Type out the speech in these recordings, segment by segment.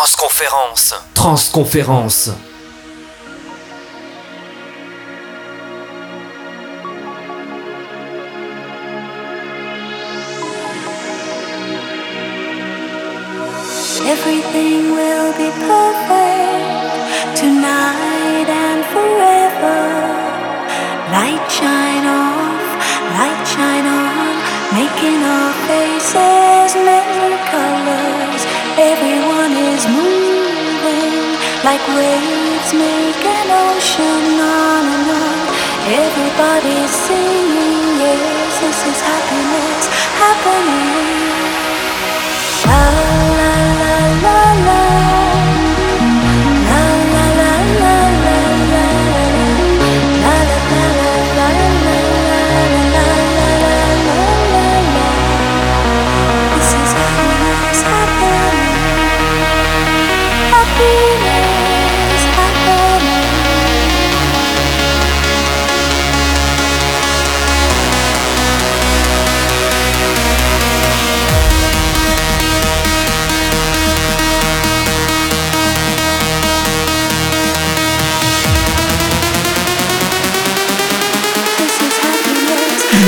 Transconférence. Transconférence. Everything will be perfect tonight and forever. Light shine off, light shine on, making our faces many colors. Everyone is moving like waves make an ocean on and on. Everybody's singing, yes, this is happiness happening.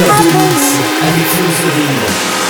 la violence to be. des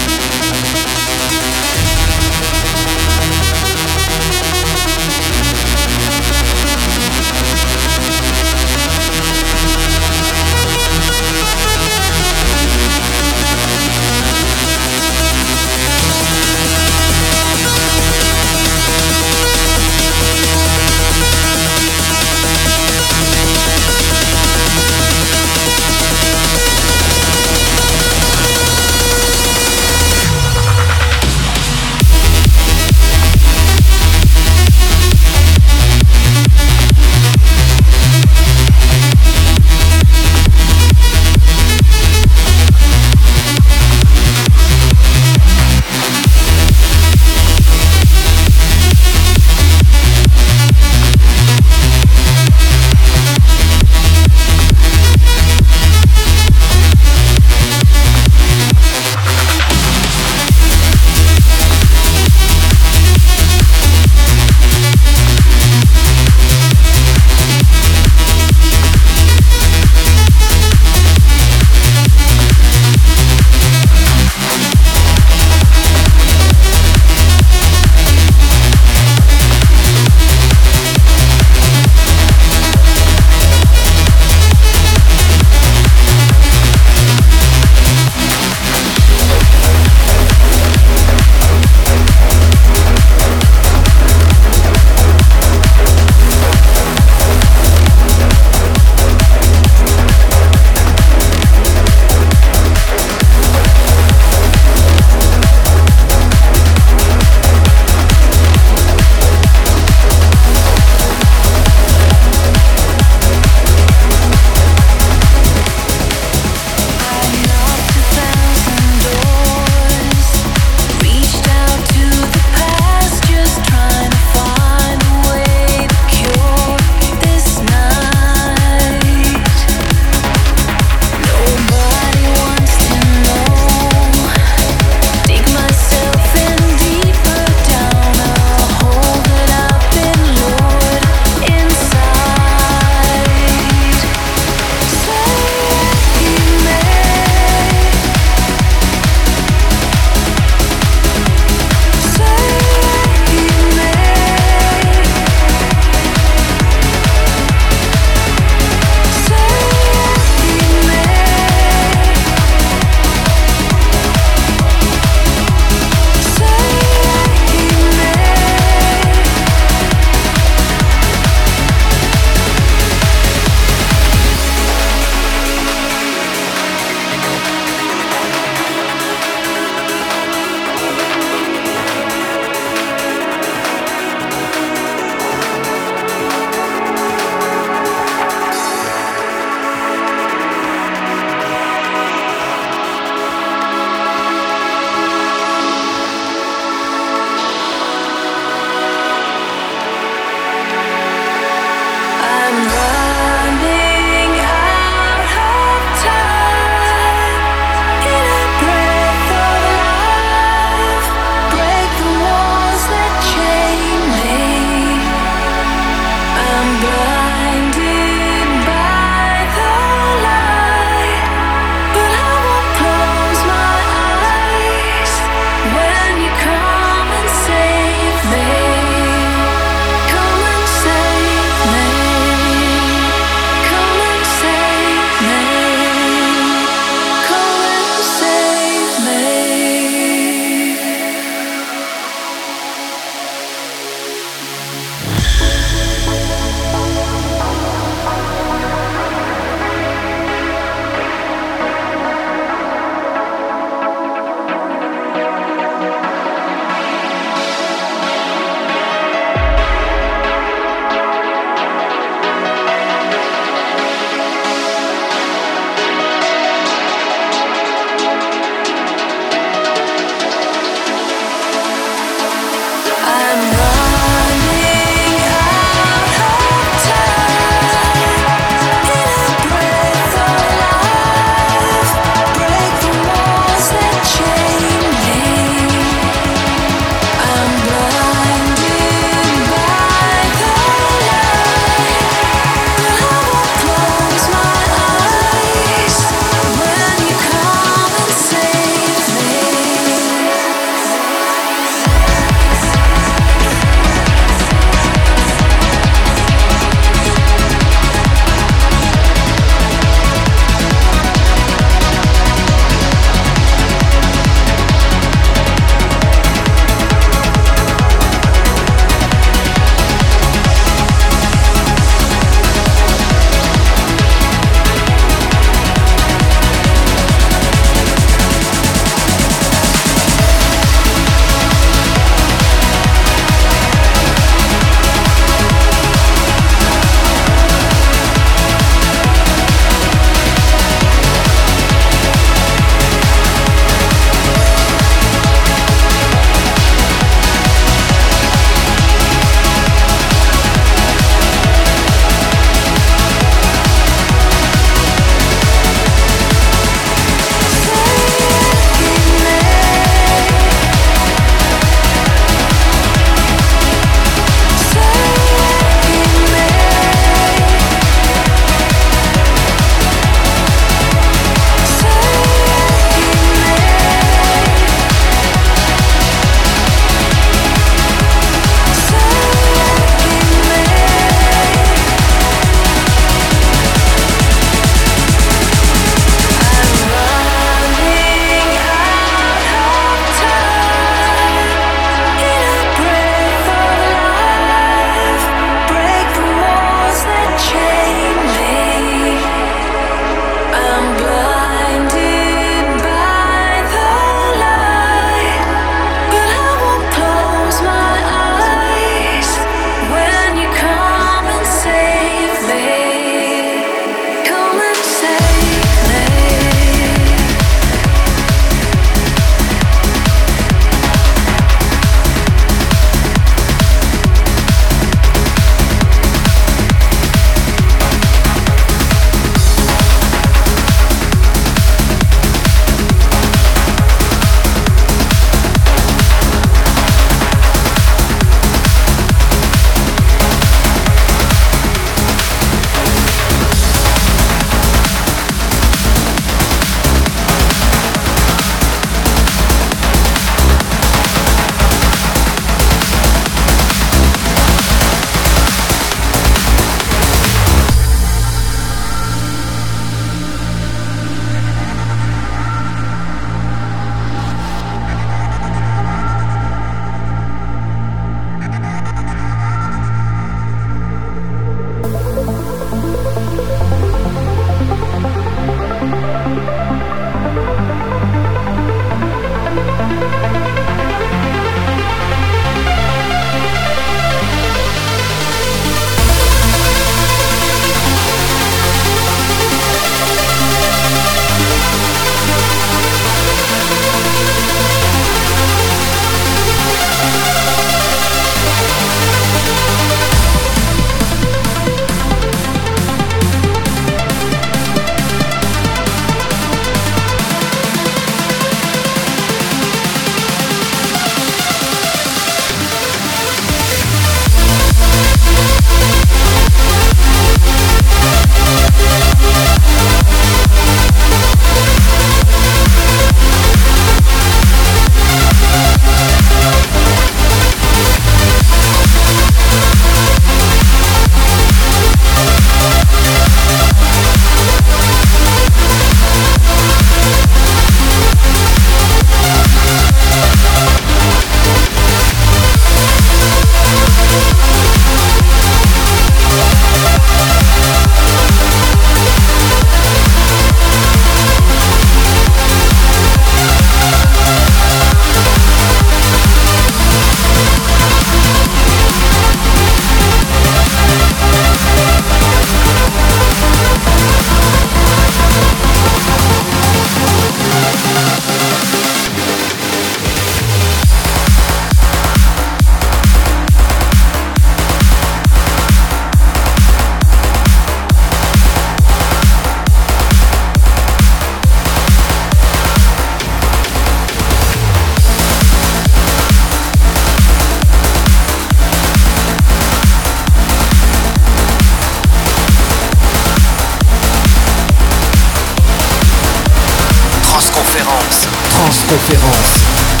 Transconférence.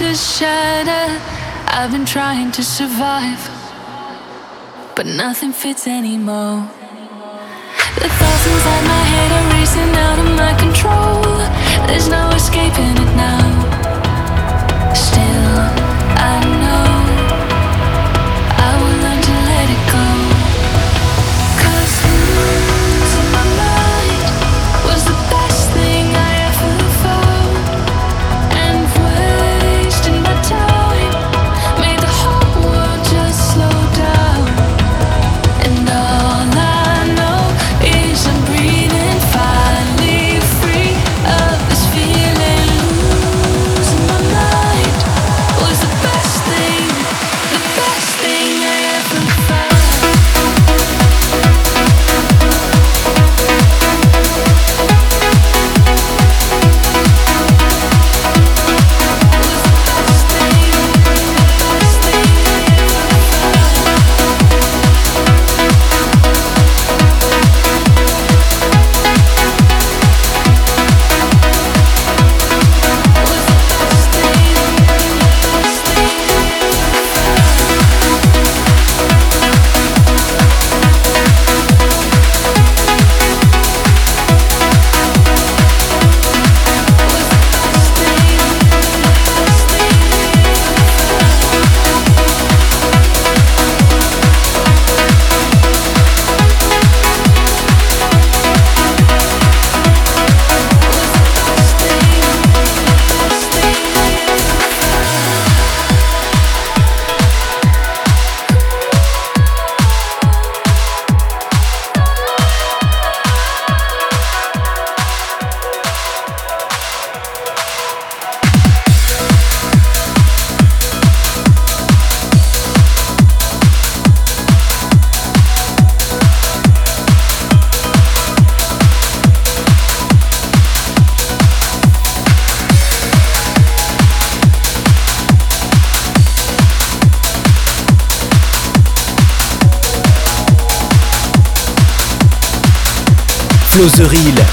to shatter. I've been trying to survive, but nothing fits anymore. The thoughts inside my head are racing out of my control. There's no escaping it now. Still. Close the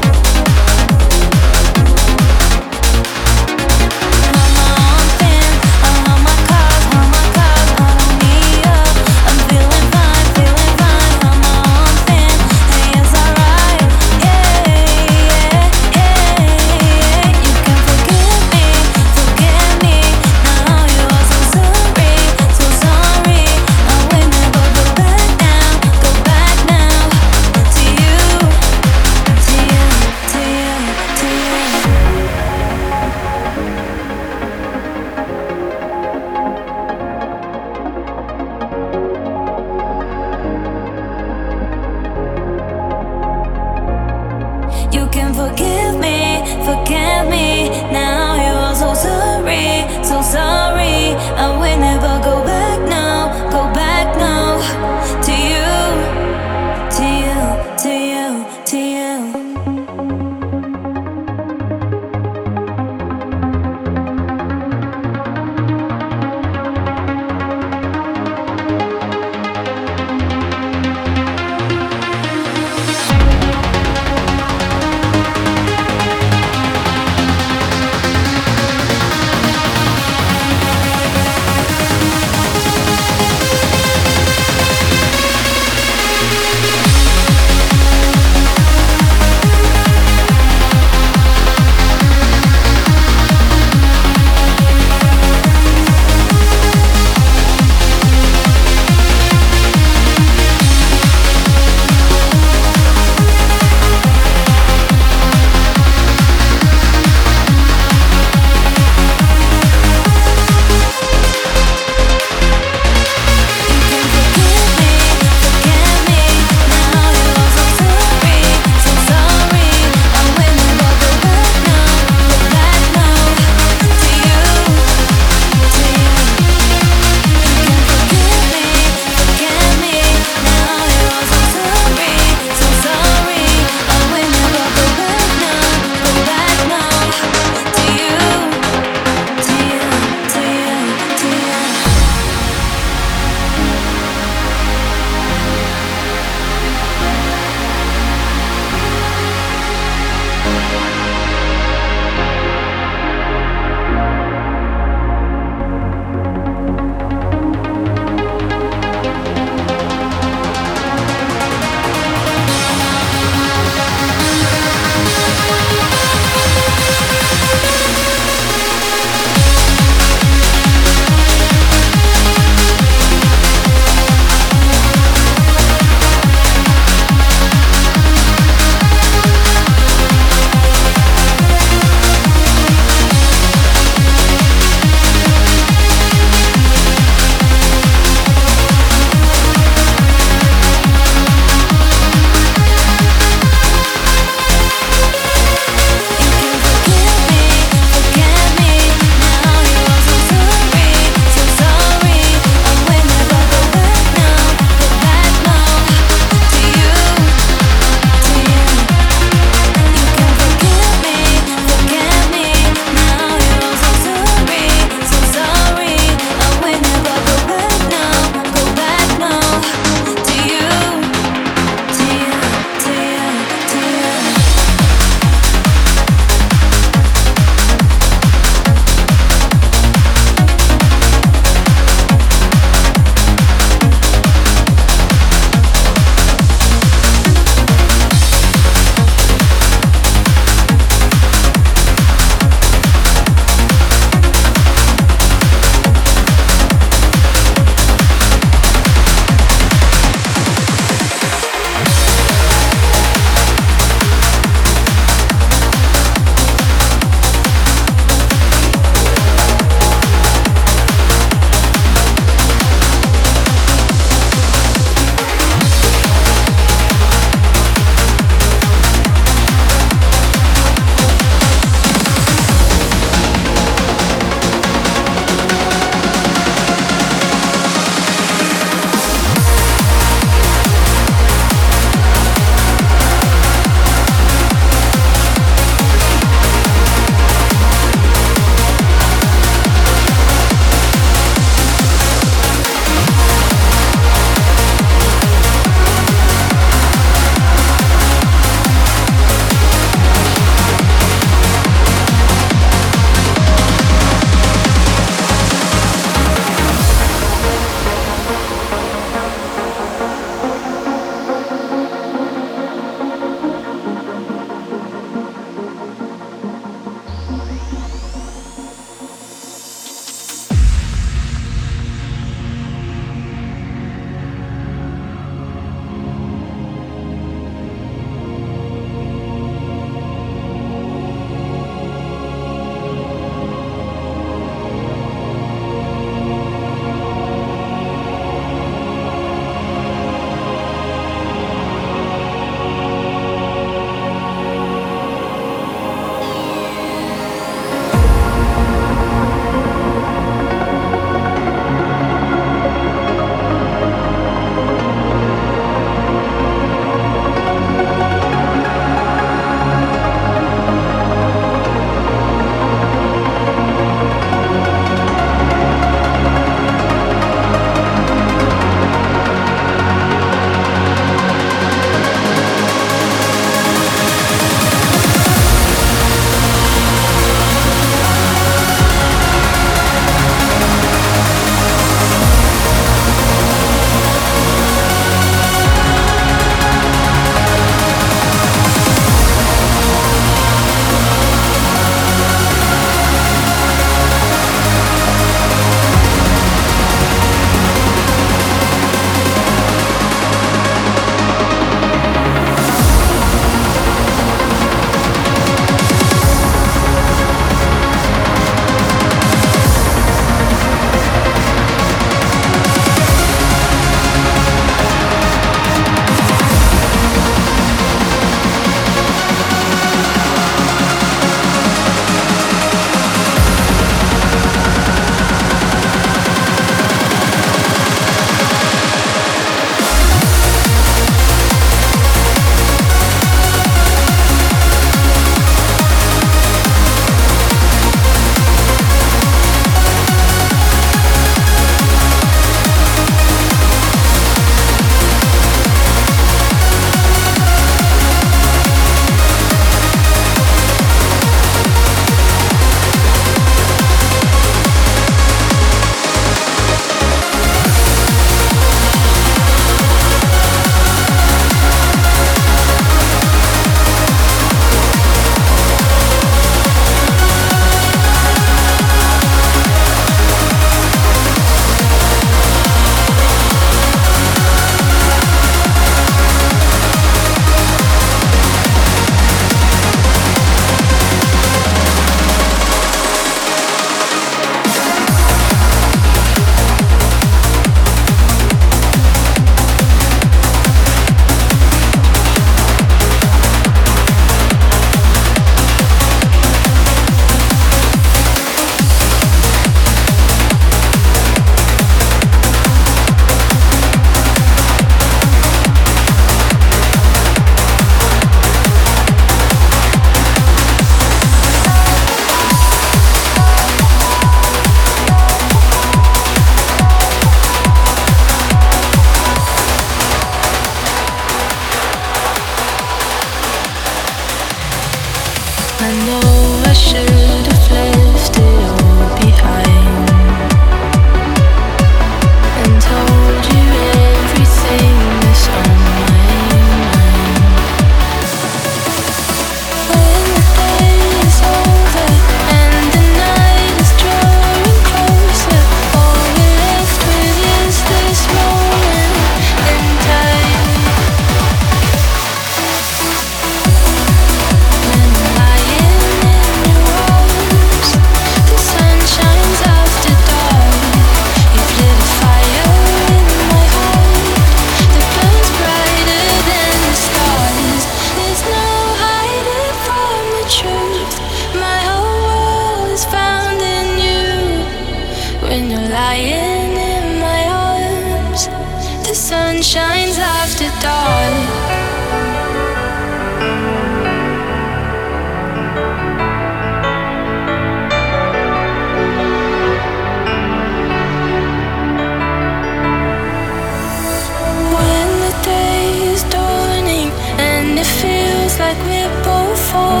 fall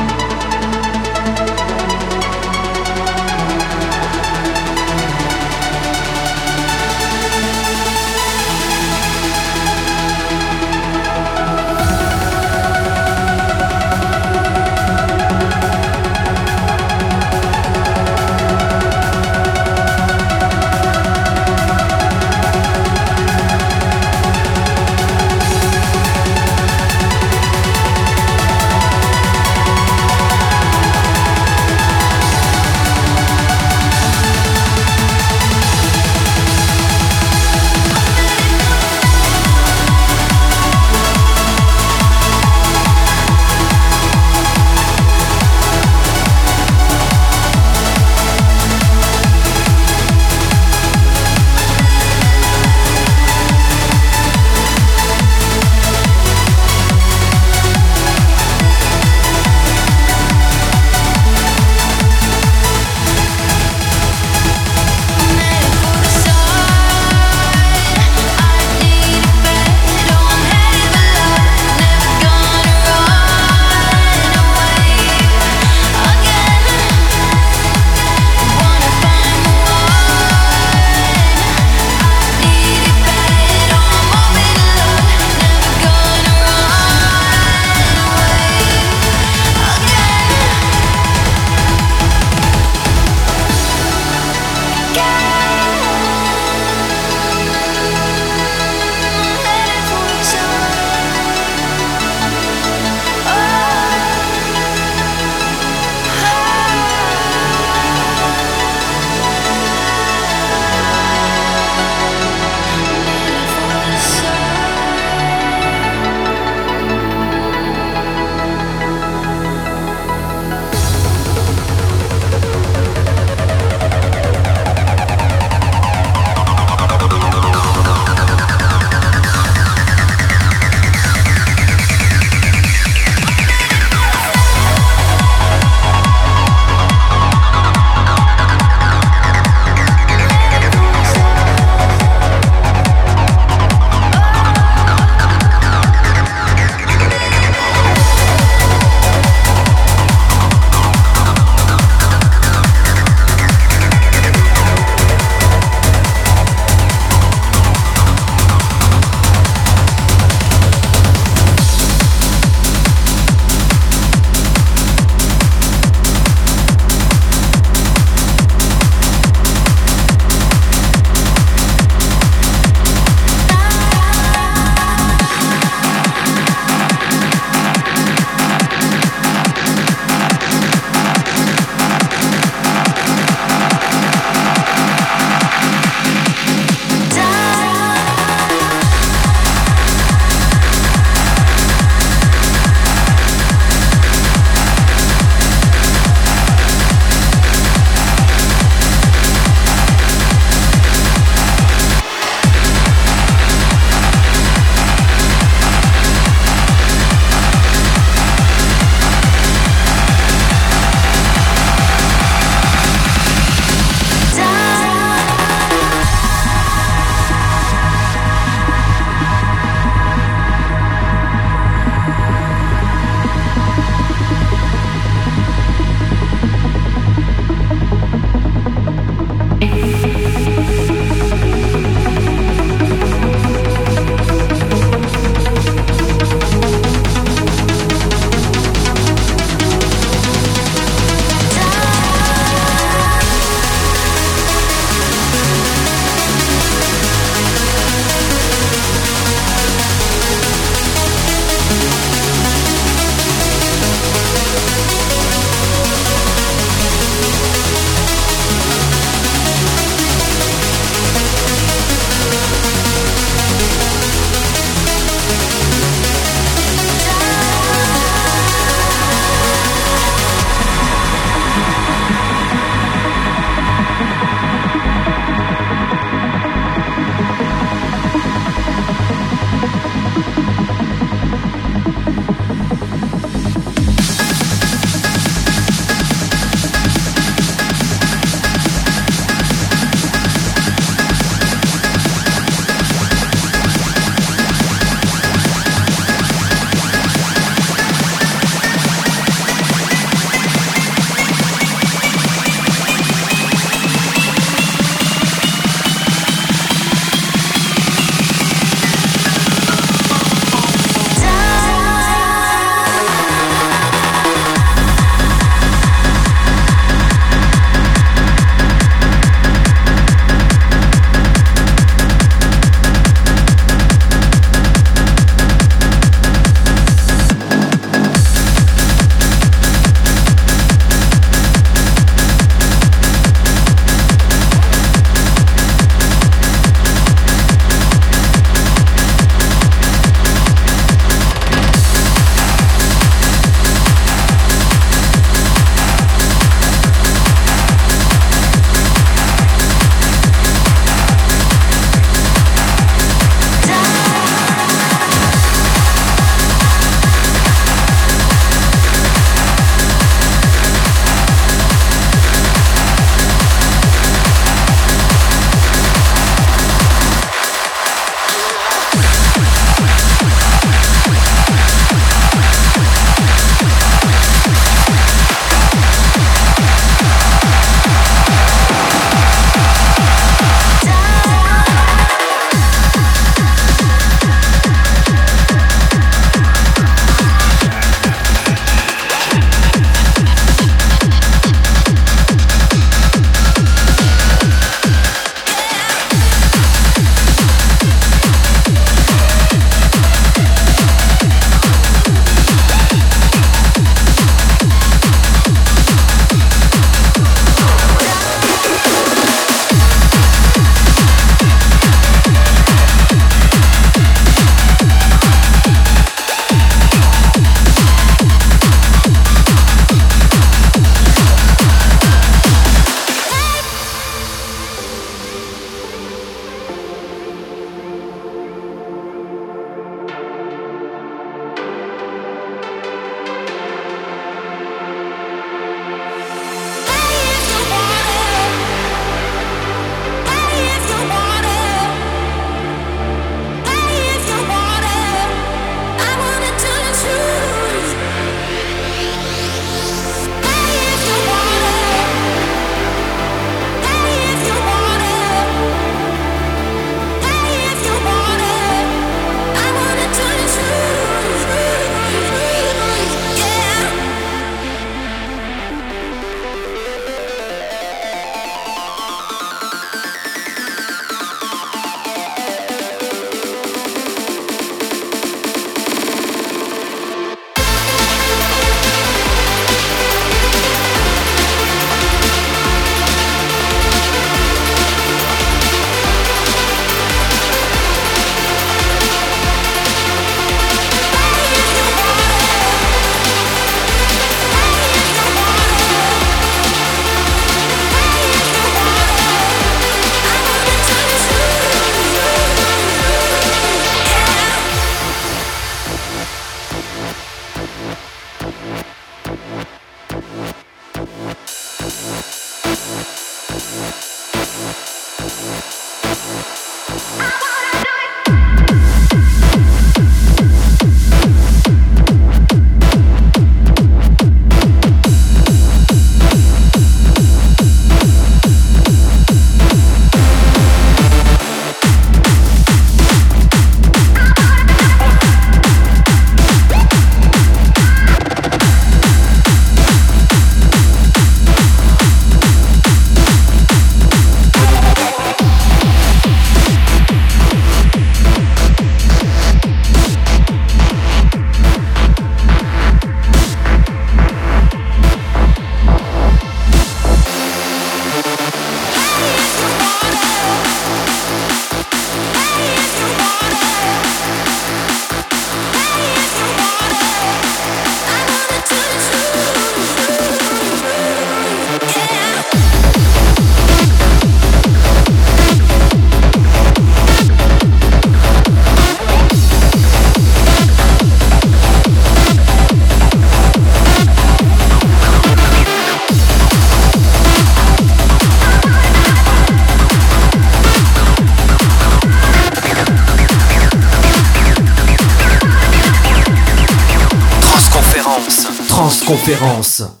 Transconférence.